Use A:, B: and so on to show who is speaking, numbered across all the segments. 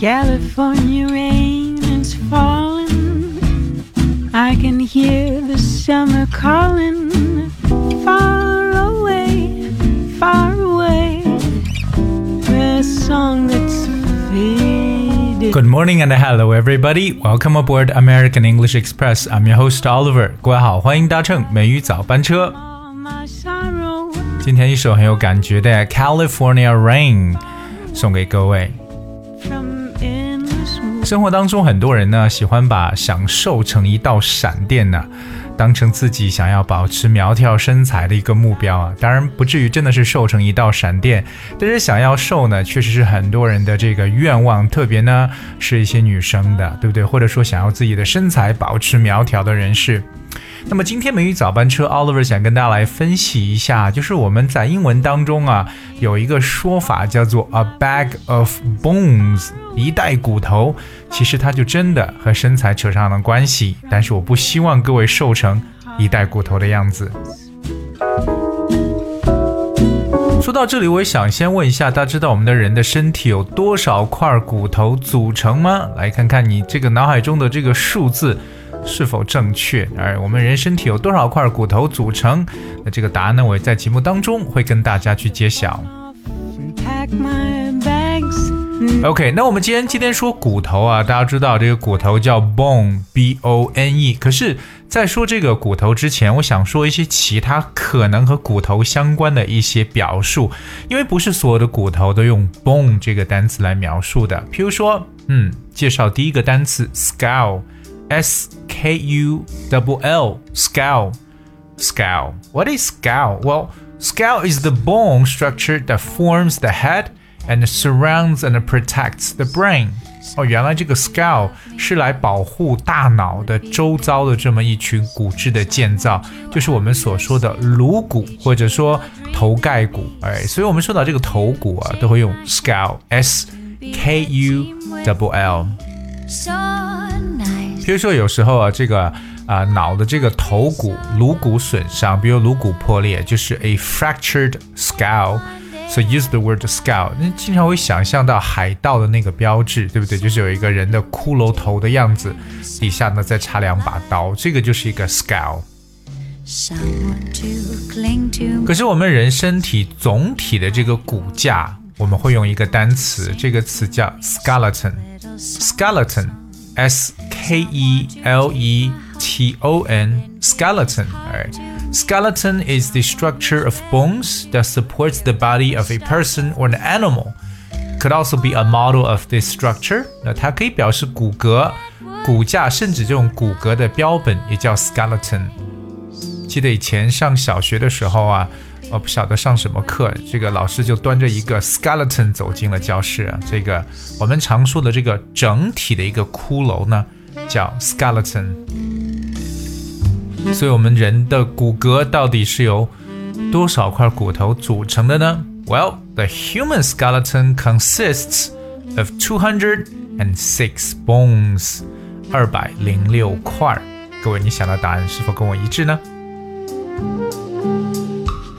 A: California rain is falling. I can hear the summer calling. Far away, far away. The song that's faded.
B: Good morning and hello everybody. Welcome aboard American English Express. I'm your host Oliver. 各位好，欢迎搭乘美语早班车。
A: All my sorrow.
B: 今天一首很有感觉的《California Rain》送给各位。 生活当中，很多人呢喜欢把想瘦成一道闪电呢，当成自己想要保持苗条身材的一个目标啊。当然不至于真的是瘦成一道闪电，但是想要瘦呢，确实是很多人的这个愿望，特别呢是一些女生的，对不对？或者说想要自己的身材保持苗条的人士。那么今天美语早班车，Oliver 想跟大家来分析一下，就是我们在英文当中啊，有一个说法叫做 a bag of bones，一袋骨头，其实它就真的和身材扯上了关系。但是我不希望各位瘦成一袋骨头的样子。说到这里，我也想先问一下，大家知道我们的人的身体有多少块骨头组成吗？来看看你这个脑海中的这个数字是否正确。而我们人身体有多少块骨头组成？那这个答案呢，我也在节目当中会跟大家去揭晓。OK，那我们今天今天说骨头啊，大家知道这个骨头叫 bone，b o n e。可是，在说这个骨头之前，我想说一些其他可能和骨头相关的一些表述，因为不是所有的骨头都用 bone 这个单词来描述的。譬如说，嗯，介绍第一个单词 skull，s k u double l，skull。skull. What is skull? Well, skull is the bone structure that forms the head and surrounds and protects the brain. 哦，原来这个 skull 是来保护大脑的周遭的这么一群骨质的建造，就是我们所说的颅骨或者说头盖骨。哎，所以我们说到这个头骨啊，都会用 skull，s k u double l。 比如说有时候啊，这个啊、脑的这个头骨、颅骨损伤，比如颅骨破裂，就是 a fractured skull。So use the word skull。那经常会想象到海盗的那个标志，对不对？就是有一个人的骷髅头的样子，底下呢再插两把刀，这个就是一个 skull。可是我们人身体总体的这个骨架，我们会用一个单词，这个词叫 skeleton。skeleton, S K E L E T O N, skeleton. Alright. Skeleton is the structure of bones that supports the body of a person or an animal. Could also be a model of this structure. 那它可以表示骨骼、骨架，甚至这种骨骼的标本也叫 skeleton。 记得以前上小学的时候啊，我不晓得上什么课，这个老师就端着一个 skeleton 走进了教室啊。这个我们常说的这个整体的一个骷髅呢，叫 skeleton。所以，我们人的骨骼到底是由多少块骨头组成的呢？Well, the human skeleton consists of 206 bones，二百零六块。各位，你想的答案是否跟我一致呢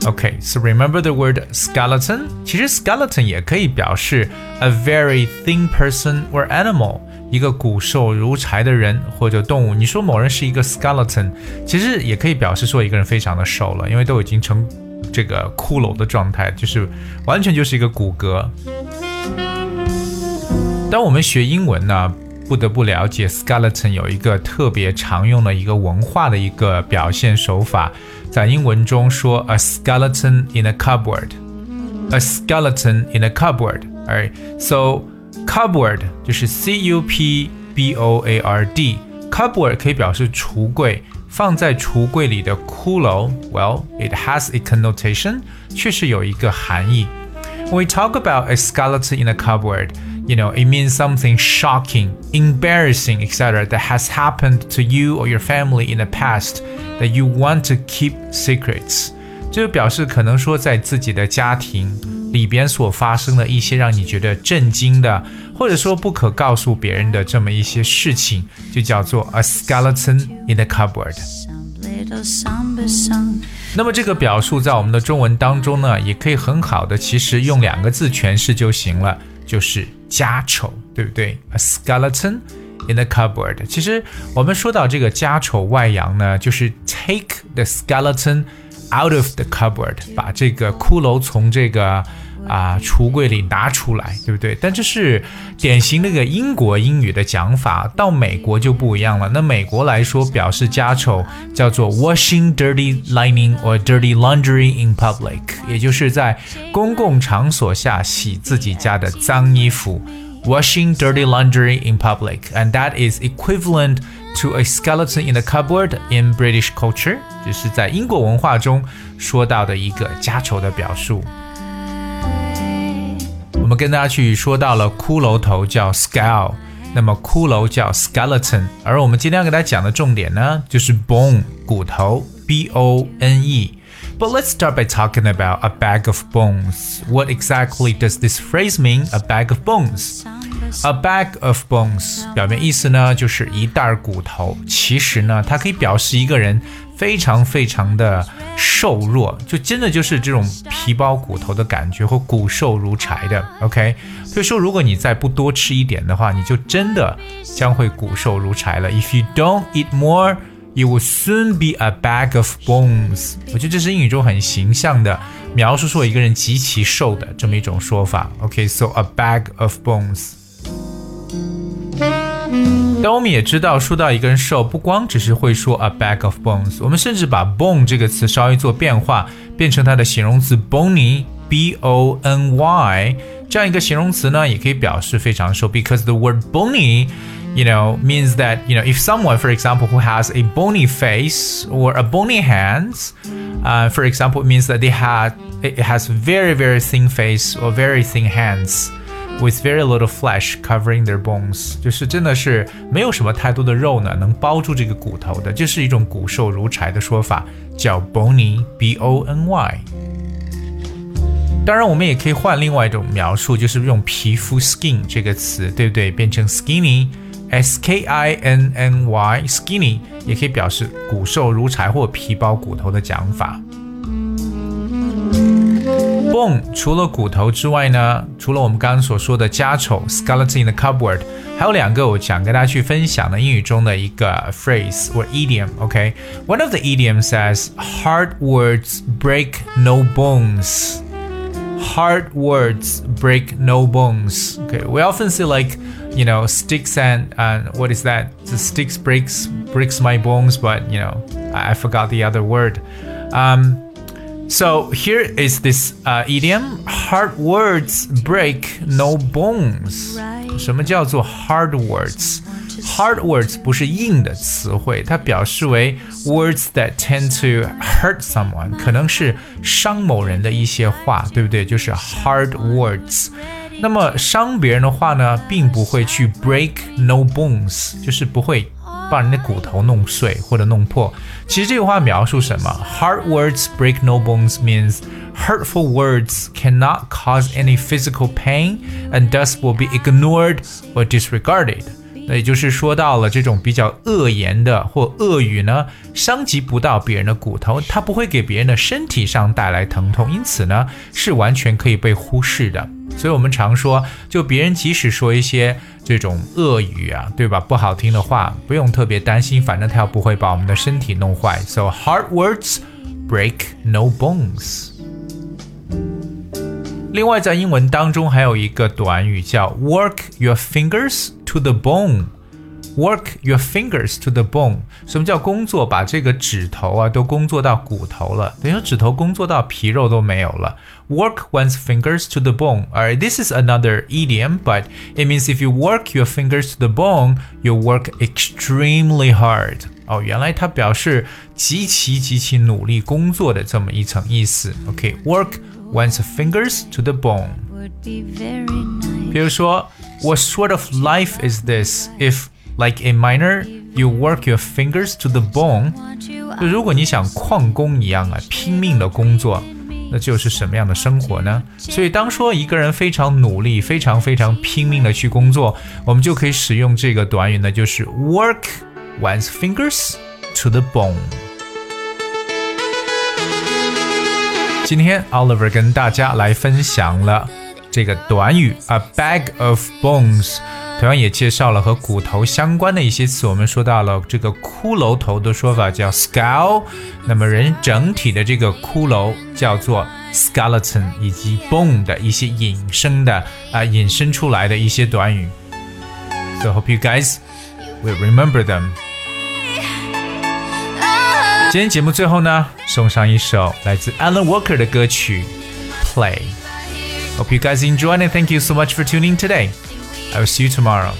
B: ？Okay, so remember the word skeleton. 其实 skeleton 也可以表示 a very thin person or animal，一个骨瘦如柴的人或者动物。你说某人是一个 skeleton，其实也可以表示说一个人非常的瘦了，因为都已经成这个骷髅的状态，就是完全就是一个骨骼。当我们学英文呢，不得不了解 skeleton 有一个特别常用的一个文化的一个表现手法，在英文中说 a skeleton in a cupboard，a skeleton in a cupboard。Alright, so cupboard 就是 c u p b o a r d，cupboard 可以表示橱柜。放在橱柜里的骷髅，well, it has a connotation，确实有一个含义。When we talk about a skeleton in a cupboard, you know, it means something shocking, embarrassing, etc. that has happened to you or your family in the past that you want to keep secrets. 这就表示可能说在自己的家庭里边所发生的一些让你觉得震惊的，或者说不可告诉别人的这么一些事情，就叫做 a skeleton in a cupboard。
C: Some little somber song.
B: 那么这个表述在我们的中文当中呢，也可以很好的其实用两个字诠释就行了， 就是家丑，对不对？A skeleton in the cupboard。其实我们说到这个家丑外扬呢，就是 take the skeleton out of the cupboard，把这个骷髅从这个啊橱柜里拿出来，对不对？但这是典型那个英国英语的讲法，到美国就不一样了。那美国来说，表示家丑叫做 washing dirty linen or dirty laundry in public，也就是在公共场所下洗自己家的脏衣服。Washing dirty laundry in public, and that is equivalent to a skeleton in the cupboard in British culture，就是在英国文化中说到的一个家丑的表述。我们跟大家去说到了骷髅头叫 skull，那么骷髅叫 skeleton，而我们今天要给大家讲的重点呢，就是 bone 骨头 b o n e。But let's start by talking about a bag of bones. What exactly does this phrase mean? A bag of bones. A bag of bones 表面意思呢就是一袋骨头，其实呢它可以表示一个人 非常非常的瘦弱，就真的就是这种皮包骨头的感觉，或骨瘦如柴的。OK，所以说如果你再不多吃一点的话，你就真的将会骨瘦如柴了。If you don't eat more You will soon be a bag of bones。我觉得这是英语中很形象的描述说一个人极其瘦的这么一种说法。OK，so、a bag of bones。但我们也知道，说到一个人瘦，不光只是会说 a bag of bones，我们甚至把 bone 这个词稍微做变化，变成它的形容词 bony，b o n y，这样一个形容词呢，也可以表示非常瘦，because the word bony。you know, means that, you know, if someone, for example, who has a bony face or a bony hands, uh, for example, it means that they had, it has very, very thin face or very thin hands With very little flesh covering their bones，就是真的是没有什么太多的肉呢，能包住这个骨头的，这是一种骨瘦如柴的说法，叫 bony，b o n y。当然，我们也可以换另外一种描述，就是用皮肤 skin 这个词，对不对？变成 skinny。S K I N N Y skinny 也可以表示骨瘦如柴或皮包骨头的讲法。Bone 除了骨头之外呢，除了我们刚刚所说的家丑 skeleton in the cupboard，还有两个我想跟大家去分享的英语中的一个 phrase 或 idiom。OK，one、okay? of the idioms says hard words break no bones。Hard words break no bones. Okay, we often say like you know sticks and and what is that the sticks breaks breaks my bones but you know i, I forgot the other word um, so here is this uh, idiom hard words break no bones 什么叫做 hard words hard words 不是硬的词汇，它表示为 words that tend to hurt someone，可能是伤某人的一些话，对不对？就是 hard words。那么伤别人的话呢，并不会去 break no bones，就是不会 把人的骨头弄碎或者弄破。其实这句话描述什么？Hard words break no bones means hurtful words cannot cause any physical pain and thus will be ignored or disregarded。那也就是说到了这种比较恶言的或恶语呢，伤及不到别人的骨头，它不会给别人的身体上带来疼痛，因此呢，是完全可以被忽视的。所以我们常说，就别人即使说一些这种恶语啊，对吧？不好听的话，不用特别担心，反正他又不会把我们的身体弄坏。So hard words break no bones。另外，在英文当中还有一个短语叫 work your fingers to the bone。Work your fingers to the bone。什么叫工作？把这个指头啊都工作到骨头了，等于说指头工作到皮肉都没有了。Work one's fingers to the bone. Alright, this is another idiom, but it means if you work your fingers to the bone, you work extremely hard. 哦，原来它表示极其极其努力工作的这么一层意思。OK，work、okay, one's fingers to the bone. 比如说，What sort of life is this if like a miner, you work your fingers to the bone。就如果你想矿工一样啊，拼命的工作，那就是什么样的生活呢？所以当说一个人非常努力、非常非常拼命的去工作，我们就可以使用这个短语呢，就是 work one's fingers to the bone。今天 Oliver 跟大家来分享了这个短语 a bag of bones，同样也介绍了和骨头相关的一些词。我们说到了这个骷髅头的说法叫 skull，那么人整体的这个骷髅叫做 skeleton，以及 bone 的一些引申的啊、引申出来的一些短语。So hope you guys will remember them. 今天节目最后呢，送上一首来自 Alan Walker 的歌曲《Play》。Hope you guys enjoyed and thank you so much for tuning today. I will see you tomorrow.